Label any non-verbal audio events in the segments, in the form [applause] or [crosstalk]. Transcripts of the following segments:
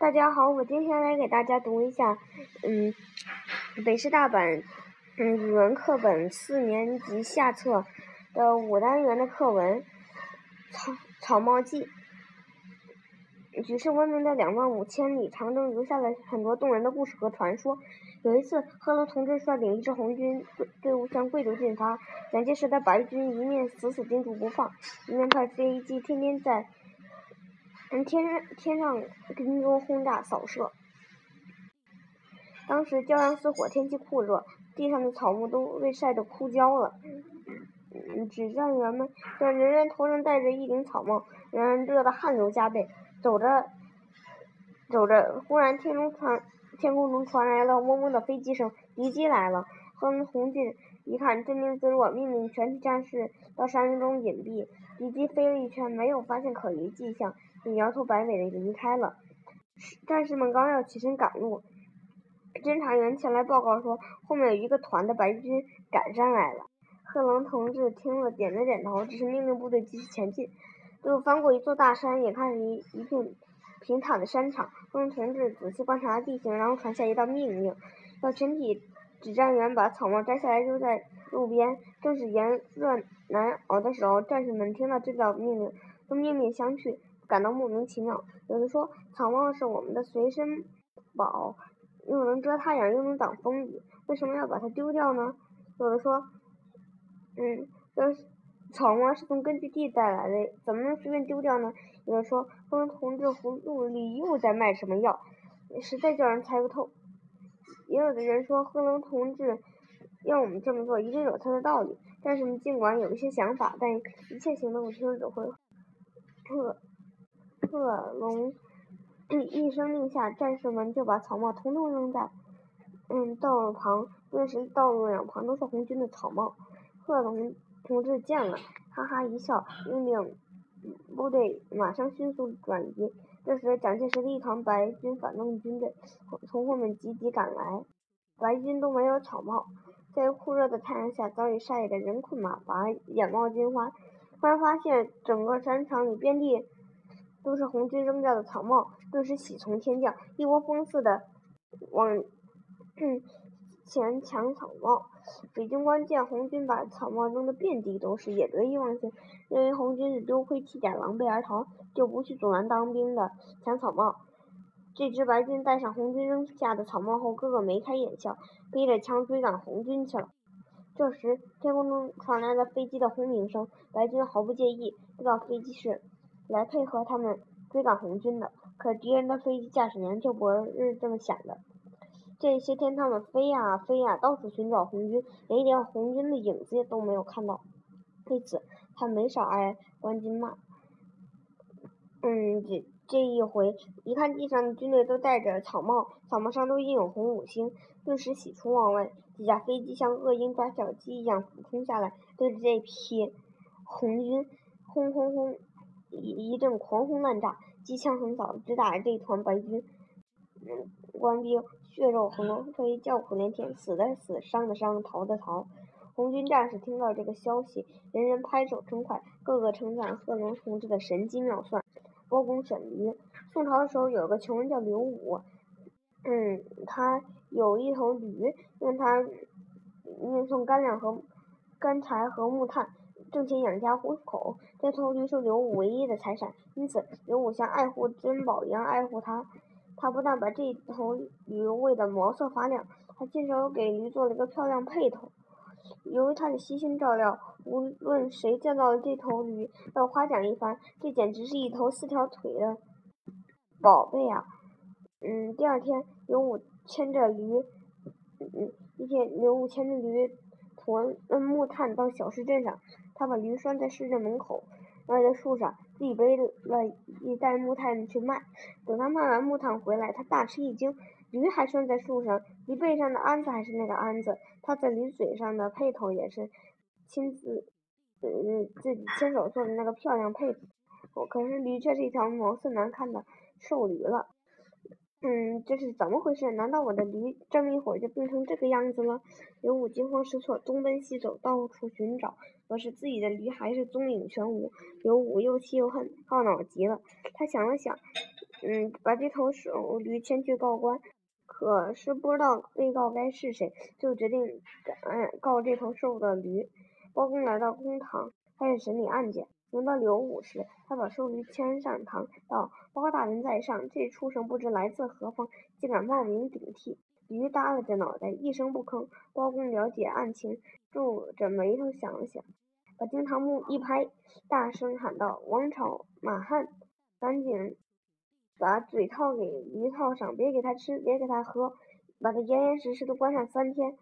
大家好，我今天来给大家读一下，嗯，北师大版，嗯，语文课本四年级下册的五单元的课文《草草帽记》。举世闻名的两万五千里长征留下了很多动人的故事和传说。有一次，贺龙同志率领一支红军队伍向贵州进发，蒋介石的白军一面死死盯住不放，一面派飞机天天在。从，天天上跟踪轰炸扫射。当时骄阳似火，天气酷热，地上的草木都被晒得枯焦了。嗯，指战员们人人头上戴着一顶草帽，人人热得汗流浃背。走着走着，忽然天中传天空中传来了嗡嗡的飞机声，敌机来了。哼，红军一看，镇定自若，命令全体战士到山中隐蔽。敌机飞了一圈，没有发现可疑迹象。便摇头摆尾的离开了。战士们刚要起身赶路，侦查员前来报告说，后面有一个团的白军赶上来了。贺龙同志听了，点了点头，只是命令部队继续前进。又翻过一座大山，眼看一一片平坦的山场。贺龙同志仔细观察地形，然后传下一道命令，要全体指战员把草帽摘下来丢在路边。正是炎热难熬的时候，战士们听到这道命令，都面面相觑。感到莫名其妙。有的说草帽是我们的随身宝，又能遮太阳，又能挡风雨，为什么要把它丢掉呢？有的说，嗯，这草帽是从根据地带来的，怎么能随便丢掉呢？有的说，风同志葫芦里又在卖什么药，实在叫人猜不透。也有的人说，贺龙同志要我们这么做，一定有他的道理。战士们尽管有一些想法，但一切行动听指挥。贺。贺龙一声令下，战士们就把草帽统统扔在嗯道路旁，顿时道路两旁都是红军的草帽。贺龙同志见了，哈哈一笑，命令部队马上迅速转移。这时，蒋介石的一团白军反动军队从后面急急赶来，白军都没有草帽，在酷热的太阳下早已晒得人困马乏，眼冒金花。突然发现整个山场里遍地。都是红军扔掉的草帽，顿时喜从天降，一窝蜂似的往 [clears throat] 前抢草帽。北军官见红军把草帽扔得遍地都是，也得意忘形，认为红军是丢盔弃甲、狼狈而逃，就不去阻拦当兵的抢草帽。这支白军戴上红军扔下的草帽后，个个眉开眼笑，背着枪追赶红军去了。这时，天空中传来了飞机的轰鸣声，白军毫不介意，知道飞机是。来配合他们追赶红军的，可敌人的飞机驾驶员就不是这么想的。这些天，他们飞呀飞呀，到处寻找红军，连一点红军的影子都没有看到。为此，他没少挨官军骂。嗯，这这一回，一看地上的军队都戴着草帽，草帽上都印有红五星，顿时喜出望外。几架飞机像恶鹰抓小鸡一样俯冲下来，对着这批红军轰轰轰。一一阵狂轰滥炸，机枪横扫，直打这团白军官兵血肉横飞，叫苦连天，死的死，伤的伤，逃的逃。红军战士听到这个消息，人人拍手称快，个个称赞贺龙同志的神机妙算，包公审驴。宋朝的时候，有个穷人叫刘武，嗯，他有一头驴，用它运送干粮和干柴和木炭。挣钱养家糊口，这头驴是刘武唯一的财产，因此刘武像爱护珍宝一样爱护它。他不但把这头驴喂得毛色发亮，还亲手给驴做了一个漂亮配头。由于他的悉心照料，无论谁见到了这头驴，都夸奖一番。这简直是一头四条腿的宝贝啊！嗯，第二天，刘武牵着驴，嗯，一天，刘武牵着驴驮木炭到小市镇上。他把驴拴在市镇门口，歪在树上，自己背了一袋木炭去卖。等他卖完木炭回来，他大吃一惊，驴还拴在树上，驴背上的鞍子还是那个鞍子，他在驴嘴上的配头也是亲自，嗯，自己亲手做的那个漂亮配头。可是驴却是一条毛色难看的瘦驴了。嗯，这是怎么回事？难道我的驴这么一会儿就病成这个样子了？刘武惊慌失措，东奔西走，到处寻找，可是自己的驴还是踪影全无。刘武又气又恨，懊恼极了。他想了想，嗯，把这头瘦驴牵去告官，可是不知道被告该是谁，就决定告这头瘦的驴。包公来到公堂，开始审理案件。轮到刘武时，他把瘦驴牵上堂，道：“包大人在上，这畜生不知来自何方，竟敢冒名顶替。”驴耷拉着脑袋，一声不吭。包公了解案情，皱着眉头想了想，把惊堂木一拍，大声喊道：“王朝马汉，赶紧把嘴套给驴套上，别给他吃，别给他喝，把他严严实实的关上三天。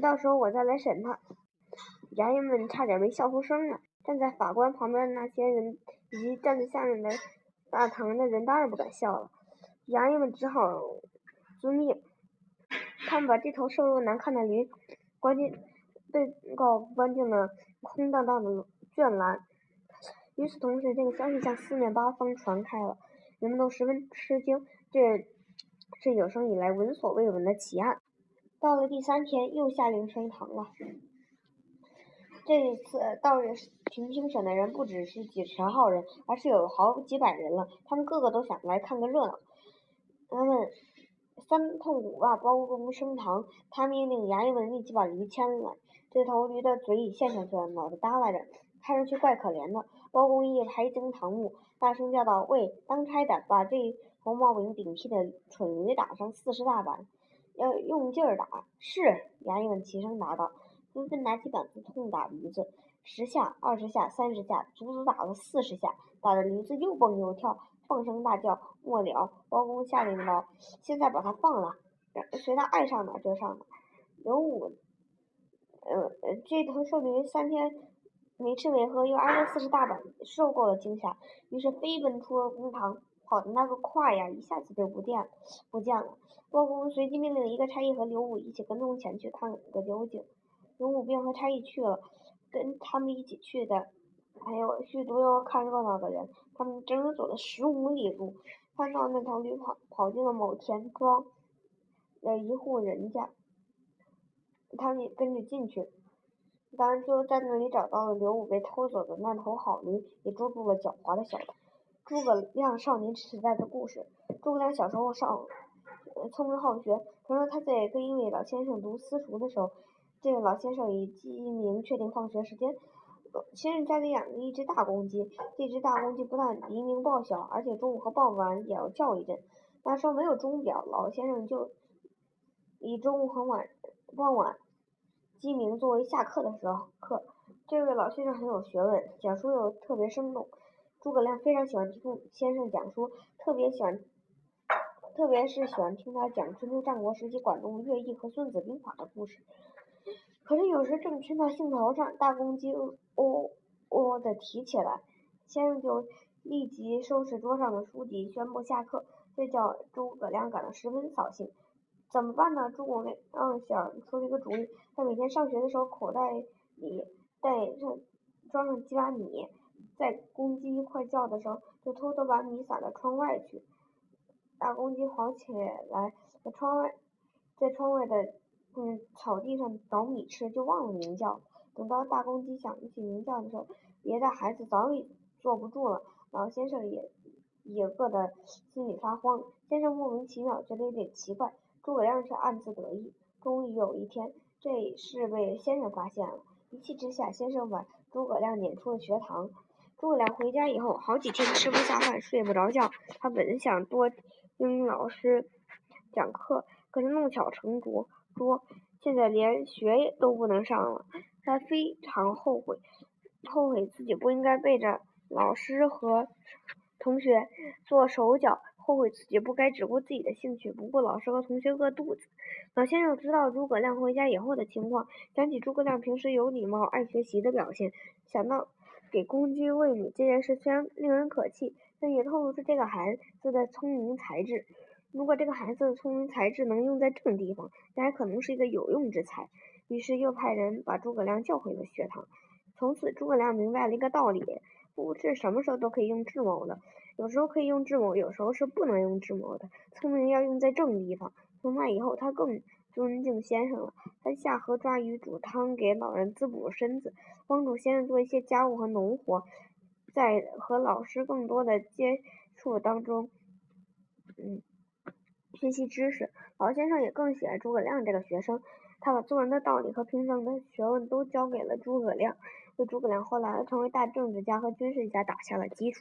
到时候我再来审他。”衙役们差点没笑出声来。站在法官旁边的那些人，以及站在下面的大堂的人，当然不敢笑了。衙役们只好遵命。他们把这头瘦弱难看的驴关进被告关进了空荡荡的圈栏。与此同时，这个消息向四面八方传开了，人们都十分吃惊。这是有生以来闻所未闻的奇案。到了第三天，又下令升堂了。这一次到庭听审的人不只是几十号人，而是有好几百人了。他们个个都想来看个热闹。他们三通五把包公升堂，他命令衙役们立即把驴牵来。这头驴的嘴已陷下去了，脑袋耷拉着，看上去怪可怜的。包公一拍惊堂木，大声叫道：“喂，当差的，把这头冒名顶替的蠢驴打上四十大板，要用劲儿打。”是，衙役们齐声答道。纷纷拿起板子痛打驴子，十下、二十下、三十下，足足打了四十下，打得驴子又蹦又跳，放声大叫。末了，包公下令道：“现在把他放了，随他爱上哪就上哪。”刘武，呃，这头瘦驴三天没吃没喝，又挨了四十大板，受够了惊吓，于是飞奔出了公堂，跑的那个快呀，一下子就不见了，不见了。包公随即命令一个差役和刘武一起跟踪前去看个究竟。刘武便和差役去了，跟他们一起去的还有许多要看热闹的人。他们整整走了十五里路，看到那头驴跑跑进了某田庄的一户人家，他们也跟着进去。当然，就在那里找到了刘武被偷走的那头好驴，也捉住了狡猾的小偷。诸葛亮少年时代的故事。诸葛亮小时候上聪明好学，传说他在跟一位老先生读私塾的时候。这个老先生以鸡鸣确定放学时间。先生家里养着一只大公鸡，这只大公鸡不但黎明报晓，而且中午和傍晚也要叫一阵。那时候没有钟表，老先生就以中午和晚傍晚鸡鸣作为下课的时候课。这位老先生很有学问，讲述又特别生动。诸葛亮非常喜欢听先生讲书，特别喜欢，特别是喜欢听他讲春秋战国时期管仲、乐毅和孙子兵法的故事。可是有时正听到兴头上，大公鸡喔喔的啼起来，先生就立即收拾桌上的书籍，宣布下课。这叫诸葛亮感到十分扫兴。怎么办呢？诸葛亮想出了一个主意。他每天上学的时候，口袋里带上装上几把米，在公鸡快叫的时候，就偷偷把米撒到窗外去。大公鸡跑起来，在窗外，在窗外的。嗯，草地上找米吃，就忘了鸣叫。等到大公鸡想起鸣叫的时候，别的孩子早已坐不住了。老先生也也饿得心里发慌。先生莫名其妙，觉得有点奇怪。诸葛亮却暗自得意。终于有一天，这事被先生发现了。一气之下，先生把诸葛亮撵出了学堂。诸葛亮回家以后，好几天吃不下饭，睡不着觉。他本想多听老师讲课，可是弄巧成拙。说现在连学都不能上了，他非常后悔，后悔自己不应该背着老师和同学做手脚，后悔自己不该只顾自己的兴趣，不顾老师和同学饿肚子。老先生知道诸葛亮回家以后的情况，想起诸葛亮平时有礼貌、爱学习的表现，想到给公鸡喂米这件事虽然令人可气，但也透露出这个孩子的聪明才智。如果这个孩子的聪明才智能用在正地方，那还可能是一个有用之才。于是又派人把诸葛亮叫回了学堂。从此，诸葛亮明白了一个道理：不是什么时候都可以用智谋的，有时候可以用智谋，有时候是不能用智谋的。聪明要用在正地方。从那以后，他更尊敬先生了。他下河抓鱼、煮汤，给老人滋补身子，帮助先生做一些家务和农活，在和老师更多的接。触当中，嗯，学习知识。老先生也更喜爱诸葛亮这个学生，他把做人的道理和平生的学问都教给了诸葛亮，为诸葛亮后来成为大政治家和军事家打下了基础。